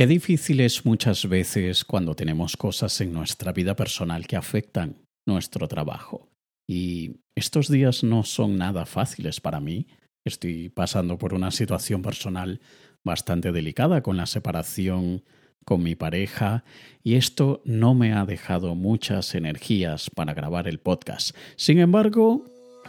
Qué difícil es muchas veces cuando tenemos cosas en nuestra vida personal que afectan nuestro trabajo. Y estos días no son nada fáciles para mí. Estoy pasando por una situación personal bastante delicada con la separación con mi pareja y esto no me ha dejado muchas energías para grabar el podcast. Sin embargo,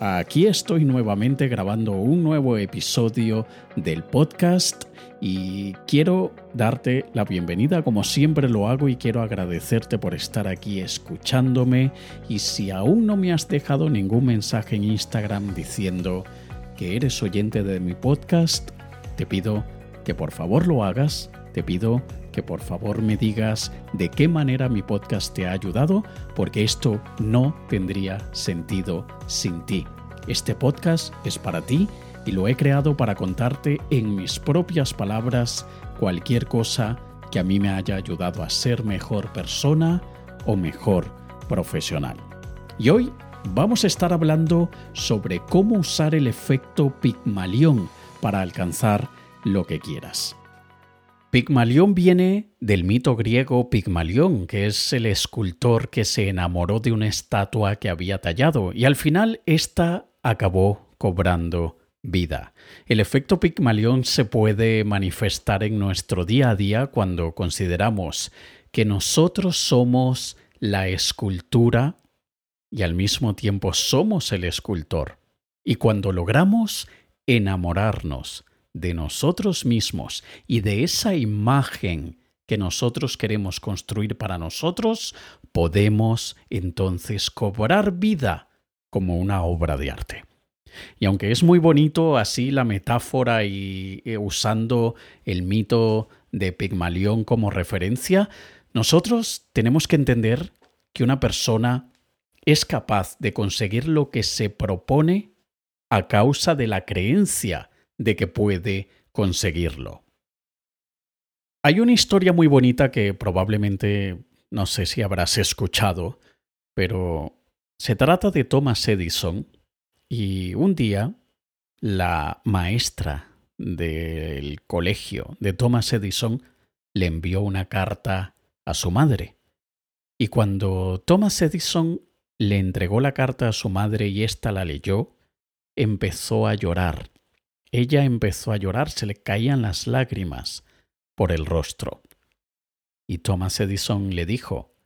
aquí estoy nuevamente grabando un nuevo episodio del podcast y quiero darte la bienvenida como siempre lo hago y quiero agradecerte por estar aquí escuchándome. Y si aún no me has dejado ningún mensaje en Instagram diciendo que eres oyente de mi podcast, te pido que por favor lo hagas, te pido que por favor me digas de qué manera mi podcast te ha ayudado, porque esto no tendría sentido sin ti. Este podcast es para ti y lo he creado para contarte en mis propias palabras cualquier cosa que a mí me haya ayudado a ser mejor persona o mejor profesional. Y hoy vamos a estar hablando sobre cómo usar el efecto Pigmalión para alcanzar lo que quieras. Pigmalión viene del mito griego Pigmalión, que es el escultor que se enamoró de una estatua que había tallado y al final ésta acabó cobrando vida. El efecto Pigmalión se puede manifestar en nuestro día a día cuando consideramos que nosotros somos la escultura y al mismo tiempo somos el escultor. Y cuando logramos enamorarnos de nosotros mismos y de esa imagen que nosotros queremos construir para nosotros, podemos entonces cobrar vida como una obra de arte. Y aunque es muy bonito así la metáfora y, eh, usando el mito de Pigmalión como referencia, nosotros tenemos que entender que una persona es capaz de conseguir lo que se propone a causa de la creencia de que puede conseguirlo. Hay una historia muy bonita que probablemente no sé si habrás escuchado, pero se trata de Thomas Edison, y un día, la maestra del colegio de Thomas Edison le envió una carta a su madre. Y cuando Thomas Edison le entregó la carta a su madre y ésta la leyó, empezó a llorar. Ella empezó a llorar, se le caían las lágrimas por el rostro. Y Thomas Edison le dijo,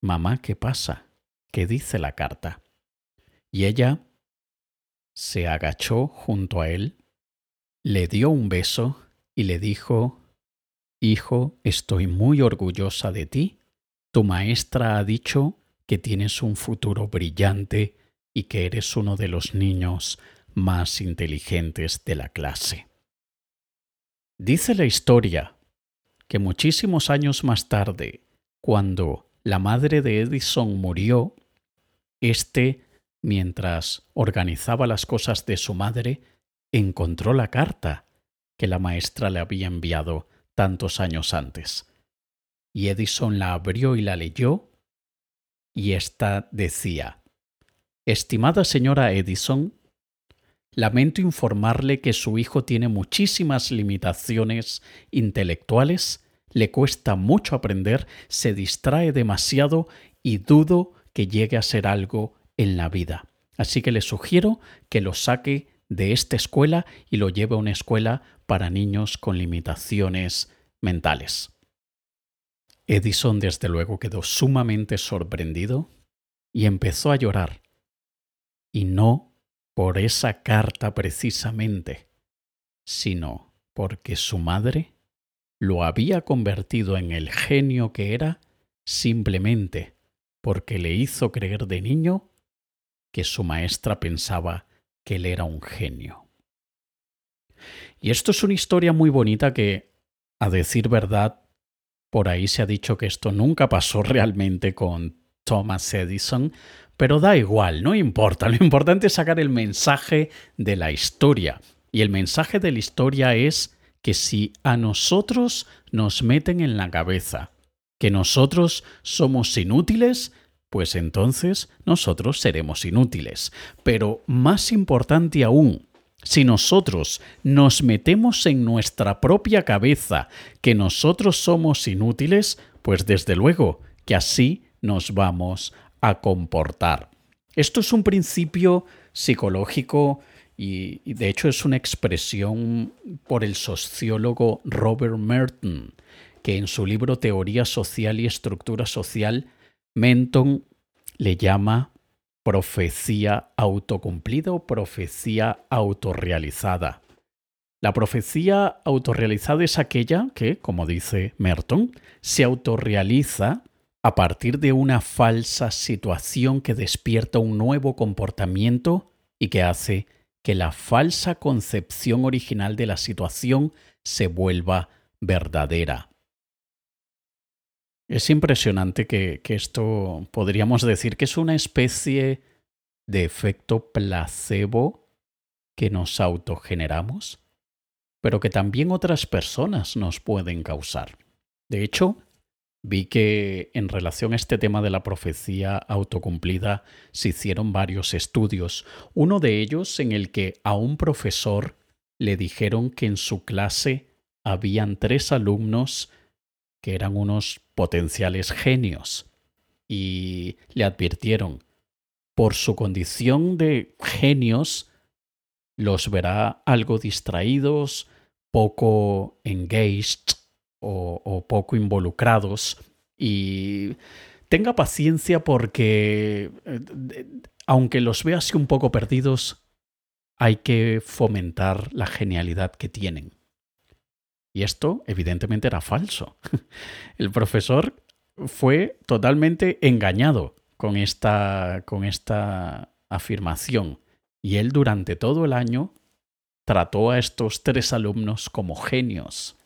Mamá, ¿qué pasa? ¿Qué dice la carta? Y ella se agachó junto a él, le dio un beso y le dijo, Hijo, estoy muy orgullosa de ti. Tu maestra ha dicho que tienes un futuro brillante y que eres uno de los niños más inteligentes de la clase. Dice la historia que muchísimos años más tarde, cuando la madre de Edison murió, éste mientras organizaba las cosas de su madre, encontró la carta que la maestra le había enviado tantos años antes. Y Edison la abrió y la leyó, y ésta decía Estimada señora Edison, lamento informarle que su hijo tiene muchísimas limitaciones intelectuales, le cuesta mucho aprender, se distrae demasiado y dudo que llegue a ser algo en la vida. Así que le sugiero que lo saque de esta escuela y lo lleve a una escuela para niños con limitaciones mentales. Edison desde luego quedó sumamente sorprendido y empezó a llorar. Y no por esa carta precisamente, sino porque su madre lo había convertido en el genio que era simplemente porque le hizo creer de niño que su maestra pensaba que él era un genio. Y esto es una historia muy bonita que, a decir verdad, por ahí se ha dicho que esto nunca pasó realmente con Thomas Edison, pero da igual, no importa, lo importante es sacar el mensaje de la historia. Y el mensaje de la historia es que si a nosotros nos meten en la cabeza que nosotros somos inútiles, pues entonces nosotros seremos inútiles. Pero más importante aún, Si nosotros nos metemos en nuestra propia cabeza que nosotros somos inútiles, pues desde luego que así nos vamos a comportar. Esto es un principio psicológico y, de hecho es una expresión por el sociólogo Robert Merton, que en su libro Teoría Social y Estructura Social, Menton le llama profecía autocumplida o profecía autorrealizada. La profecía autorrealizada es aquella que, como dice Merton, se autorrealiza a partir de una falsa situación que despierta un nuevo comportamiento y que hace que la falsa concepción original de la situación se vuelva verdadera. Es impresionante que, esto podríamos decir que es una especie de efecto placebo que nos autogeneramos, pero que también otras personas nos pueden causar. De hecho, vi que en relación a este tema de la profecía autocumplida se hicieron varios estudios, uno de ellos en el que a un profesor le dijeron que en su clase habían tres alumnos que eran unos potenciales genios y le advirtieron, por su condición de genios, los verá algo distraídos, poco engaged o, poco involucrados y tenga paciencia porque eh, aunque los vea así un poco perdidos, hay que fomentar la genialidad que tienen. Y esto evidentemente era falso. El profesor fue totalmente engañado con esta, con esta afirmación. Y él durante todo el año trató a estos tres alumnos como genios.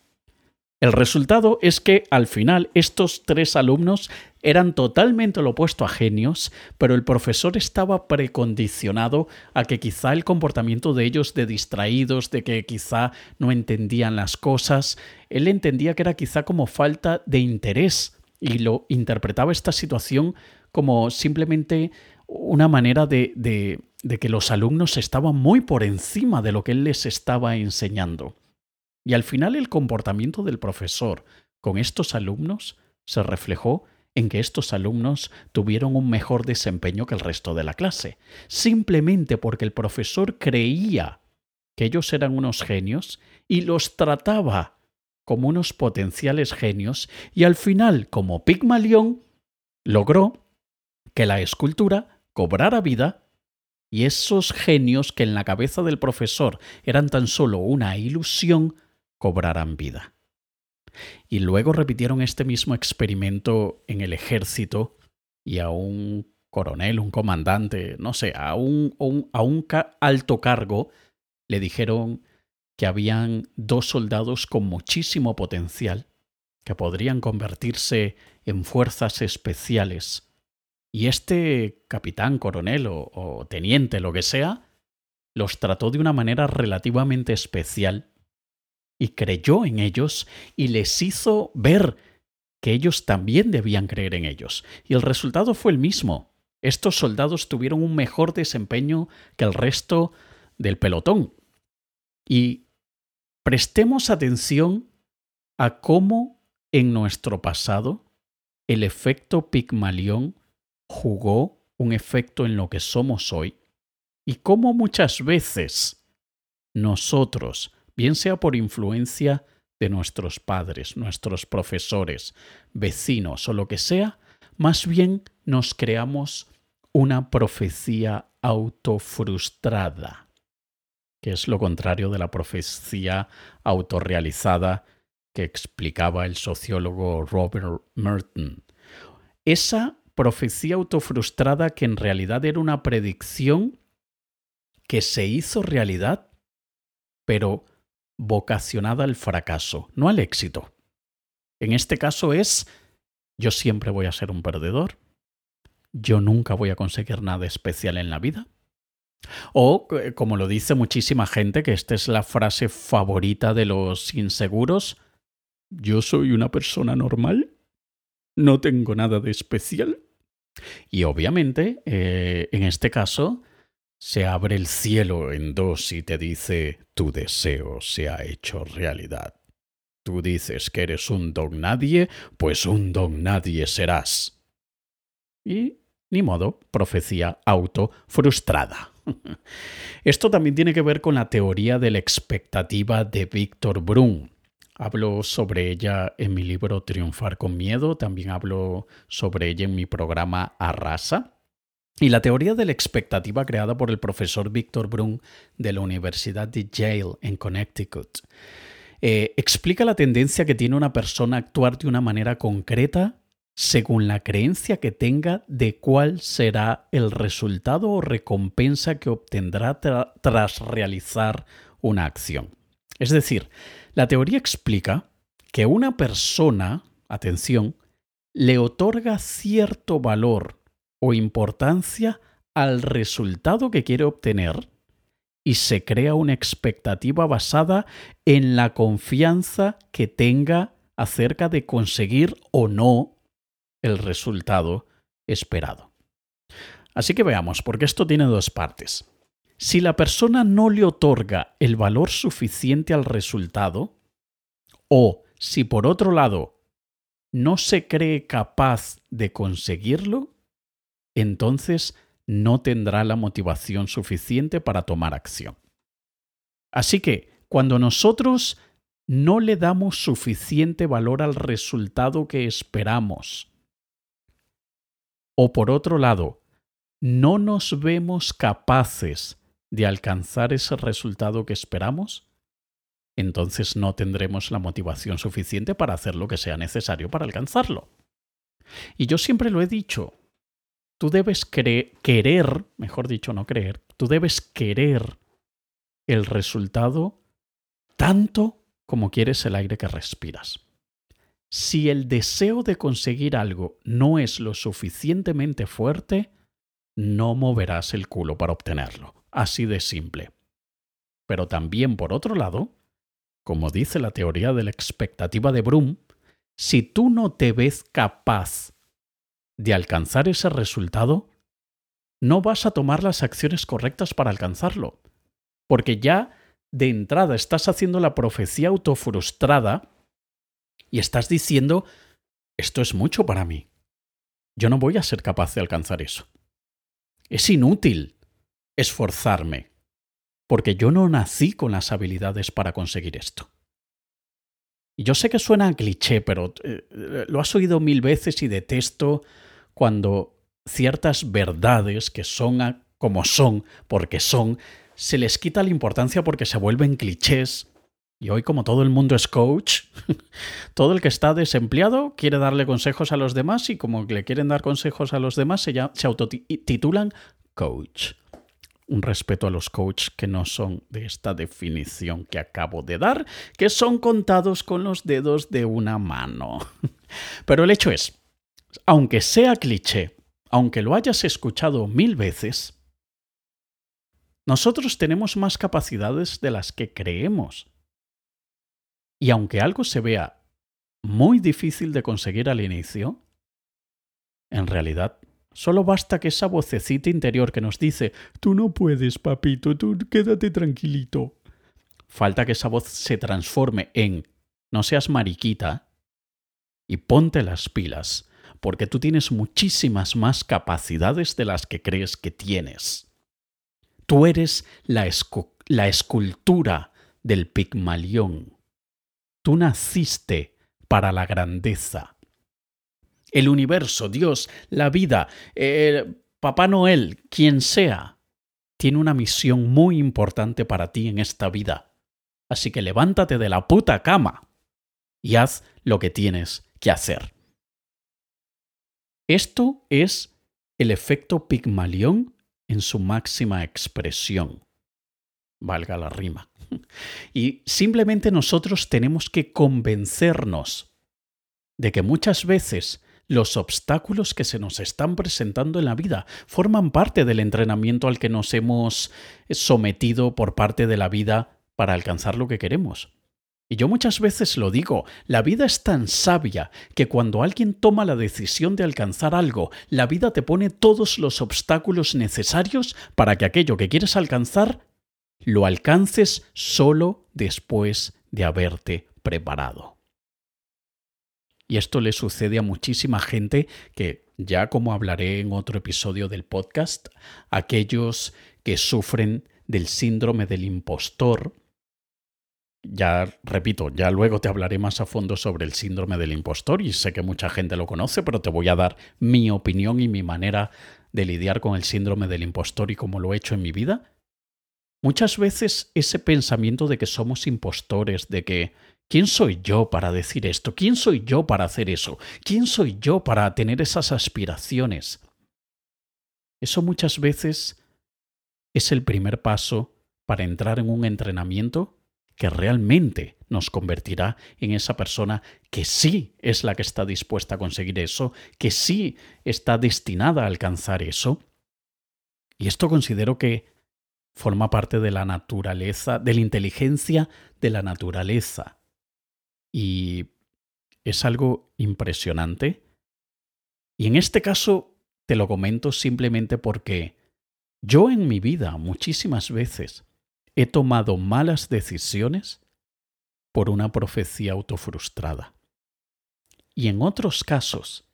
El resultado es que al final estos tres alumnos eran totalmente lo opuesto a genios, pero el profesor estaba precondicionado a que quizá el comportamiento de ellos de distraídos, de que quizá no entendían las cosas, él entendía que era quizá como falta de interés y lo interpretaba esta situación como simplemente una manera de, que los alumnos estaban muy por encima de lo que él les estaba enseñando. Y al final el comportamiento del profesor con estos alumnos se reflejó en que estos alumnos tuvieron un mejor desempeño que el resto de la clase, simplemente porque el profesor creía que ellos eran unos genios y los trataba como unos potenciales genios y al final, como Pigmalión, logró que la escultura cobrara vida y esos genios que en la cabeza del profesor eran tan solo una ilusión cobrarán vida. Y luego repitieron este mismo experimento en el ejército y a un coronel, un comandante, no sé, a un, a un alto cargo le dijeron que habían dos soldados con muchísimo potencial que podrían convertirse en fuerzas especiales. Y este capitán, coronel o, teniente, lo que sea, los trató de una manera relativamente especial y creyó en ellos y les hizo ver que ellos también debían creer en ellos. Y el resultado fue el mismo. Estos soldados tuvieron un mejor desempeño que el resto del pelotón. Y prestemos atención a cómo en nuestro pasado el efecto Pigmalión jugó un efecto en lo que somos hoy y cómo muchas veces nosotros bien sea por influencia de nuestros padres, nuestros profesores, vecinos o lo que sea, más bien nos creamos una profecía autofrustrada, que es lo contrario de la profecía autorrealizada que explicaba el sociólogo Robert Merton. Esa profecía autofrustrada que en realidad era una predicción que se hizo realidad, pero vocacionada al fracaso, no al éxito. En este caso es, yo siempre voy a ser un perdedor, yo nunca voy a conseguir nada especial en la vida. O, eh, como lo dice muchísima gente, que esta es la frase favorita de los inseguros, yo soy una persona normal, no tengo nada de especial. Y obviamente, eh, en este caso, se abre el cielo en dos y te dice tu deseo se ha hecho realidad. Tú dices que eres un don nadie, pues un don nadie serás. Y ni modo, profecía auto frustrada. Esto también tiene que ver con la teoría de la expectativa de Víctor Brun. Hablo sobre ella en mi libro Triunfar con Miedo, también hablo sobre ella en mi programa Arrasa. Y la teoría de la expectativa creada por el profesor Víctor Brun de la Universidad de Yale en Connecticut eh, explica la tendencia que tiene una persona a actuar de una manera concreta según la creencia que tenga de cuál será el resultado o recompensa que obtendrá tras realizar una acción. Es decir, la teoría explica que una persona, atención, le otorga cierto valor o importancia al resultado que quiere obtener y se crea una expectativa basada en la confianza que tenga acerca de conseguir o no el resultado esperado. Así que veamos, porque esto tiene dos partes. Si la persona no le otorga el valor suficiente al resultado, o si por otro lado no se cree capaz de conseguirlo, entonces no tendrá la motivación suficiente para tomar acción. Así que, cuando nosotros no le damos suficiente valor al resultado que esperamos, o por otro lado, no nos vemos capaces de alcanzar ese resultado que esperamos, entonces no tendremos la motivación suficiente para hacer lo que sea necesario para alcanzarlo. Y yo siempre lo he dicho, tú debes querer, mejor dicho, no creer, tú debes querer el resultado tanto como quieres el aire que respiras. Si el deseo de conseguir algo no es lo suficientemente fuerte, no moverás el culo para obtenerlo. Así de simple. Pero también, por otro lado, como dice la teoría de la expectativa de Brum, si tú no te ves capaz de alcanzar ese resultado, no vas a tomar las acciones correctas para alcanzarlo. Porque ya de entrada estás haciendo la profecía autofrustrada y estás diciendo, esto es mucho para mí. Yo no voy a ser capaz de alcanzar eso. Es inútil esforzarme, porque yo no nací con las habilidades para conseguir esto. Y yo sé que suena cliché, pero eh, lo has oído mil veces y detesto cuando ciertas verdades que son como son, porque son, se les quita la importancia porque se vuelven clichés. Y hoy como todo el mundo es coach, todo el que está desempleado quiere darle consejos a los demás y como le quieren dar consejos a los demás se, se autotitulan coach. Un respeto a los coaches que no son de esta definición que acabo de dar, que son contados con los dedos de una mano. Pero el hecho es, aunque sea cliché, aunque lo hayas escuchado mil veces, nosotros tenemos más capacidades de las que creemos. Y aunque algo se vea muy difícil de conseguir al inicio, en realidad solo basta que esa vocecita interior que nos dice, tú no puedes, papito, tú quédate tranquilito. Falta que esa voz se transforme en, no seas mariquita, y ponte las pilas porque tú tienes muchísimas más capacidades de las que crees que tienes. Tú eres la, escultura del Pigmalión. Tú naciste para la grandeza. El universo, Dios, la vida, Papá Noel, quien sea, tiene una misión muy importante para ti en esta vida. Así que levántate de la puta cama y haz lo que tienes que hacer. Esto es el efecto Pigmalión en su máxima expresión. Valga la rima. Y simplemente nosotros tenemos que convencernos de que muchas veces los obstáculos que se nos están presentando en la vida forman parte del entrenamiento al que nos hemos sometido por parte de la vida para alcanzar lo que queremos. Y yo muchas veces lo digo, la vida es tan sabia que cuando alguien toma la decisión de alcanzar algo, la vida te pone todos los obstáculos necesarios para que aquello que quieres alcanzar lo alcances solo después de haberte preparado. Y esto le sucede a muchísima gente que, ya como hablaré en otro episodio del podcast, aquellos que sufren del síndrome del impostor, ya repito, ya luego te hablaré más a fondo sobre el síndrome del impostor y sé que mucha gente lo conoce, pero te voy a dar mi opinión y mi manera de lidiar con el síndrome del impostor y cómo lo he hecho en mi vida. Muchas veces ese pensamiento de que somos impostores, de que ¿quién soy yo para decir esto? ¿Quién soy yo para hacer eso? ¿Quién soy yo para tener esas aspiraciones? Eso muchas veces es el primer paso para entrar en un entrenamiento que realmente nos convertirá en esa persona que sí es la que está dispuesta a conseguir eso, que sí está destinada a alcanzar eso. Y esto considero que forma parte de la naturaleza, de la inteligencia de la naturaleza. Y es algo impresionante. Y en este caso te lo comento simplemente porque yo en mi vida muchísimas veces he tomado malas decisiones por una profecía autofrustrada. Y en otros casos,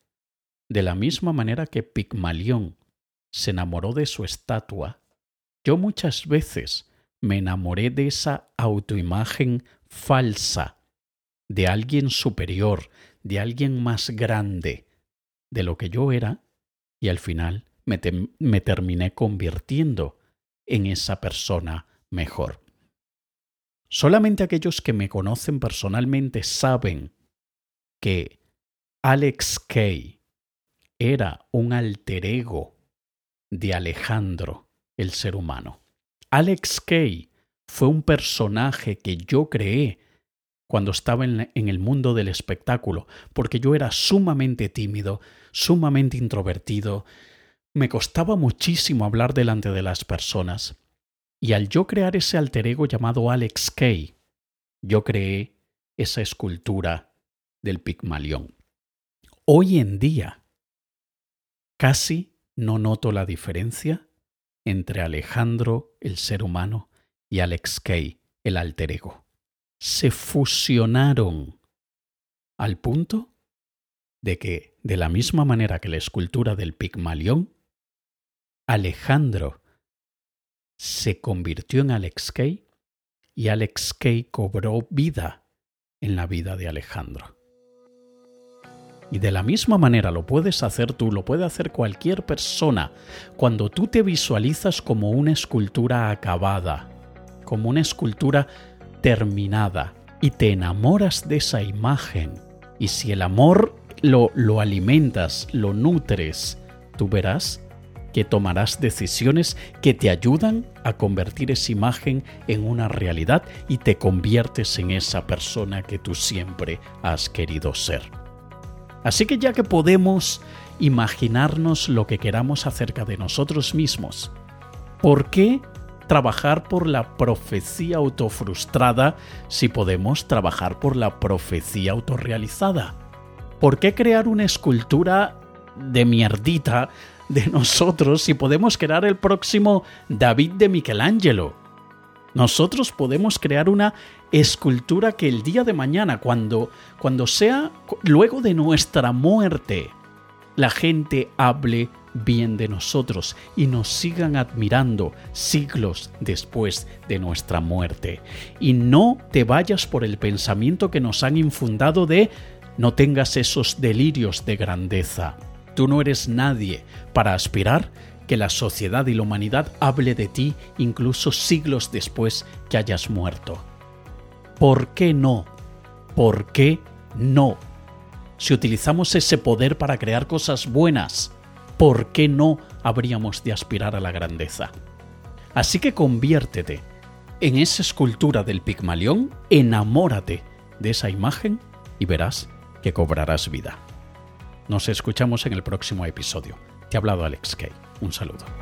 de la misma manera que Pigmalión se enamoró de su estatua, yo muchas veces me enamoré de esa autoimagen falsa, de alguien superior, de alguien más grande de lo que yo era, y al final me, me terminé convirtiendo en esa persona mejor. Solamente aquellos que me conocen personalmente saben que Alex Kay era un alter ego de Alejandro, el ser humano. Alex Kay fue un personaje que yo creé cuando estaba en, el mundo del espectáculo, porque yo era sumamente tímido, sumamente introvertido, me costaba muchísimo hablar delante de las personas. Y al yo crear ese alter ego llamado Alex Kay, yo creé esa escultura del Pigmalión. Hoy en día, casi no noto la diferencia entre Alejandro, el ser humano, y Alex Kay, el alter ego. Se fusionaron al punto de que, de la misma manera que la escultura del Pigmalión, Alejandro se convirtió en Alex Kay y Alex Kay cobró vida en la vida de Alejandro. Y de la misma manera lo puedes hacer tú, lo puede hacer cualquier persona, cuando tú te visualizas como una escultura acabada, como una escultura terminada, y te enamoras de esa imagen. Y si el amor lo, lo alimentas, lo nutres, tú verás que tomarás decisiones que te ayudan a convertir esa imagen en una realidad y te conviertes en esa persona que tú siempre has querido ser. Así que ya que podemos imaginarnos lo que queramos acerca de nosotros mismos, ¿por qué trabajar por la profecía autofrustrada si podemos trabajar por la profecía autorrealizada? ¿Por qué crear una escultura de mierdita de nosotros si podemos crear el próximo David de Michelangelo. Nosotros podemos crear una escultura que el día de mañana, cuando, cuando sea luego de nuestra muerte, la gente hable bien de nosotros y nos sigan admirando siglos después de nuestra muerte. Y no te vayas por el pensamiento que nos han infundado de no tengas esos delirios de grandeza. Tú no eres nadie para aspirar que la sociedad y la humanidad hable de ti incluso siglos después que hayas muerto. ¿Por qué no? ¿Por qué no? Si utilizamos ese poder para crear cosas buenas, ¿por qué no habríamos de aspirar a la grandeza? Así que conviértete en esa escultura del Pigmalión, enamórate de esa imagen y verás que cobrarás vida. Nos escuchamos en el próximo episodio. Te ha hablado Alex Kay. Un saludo.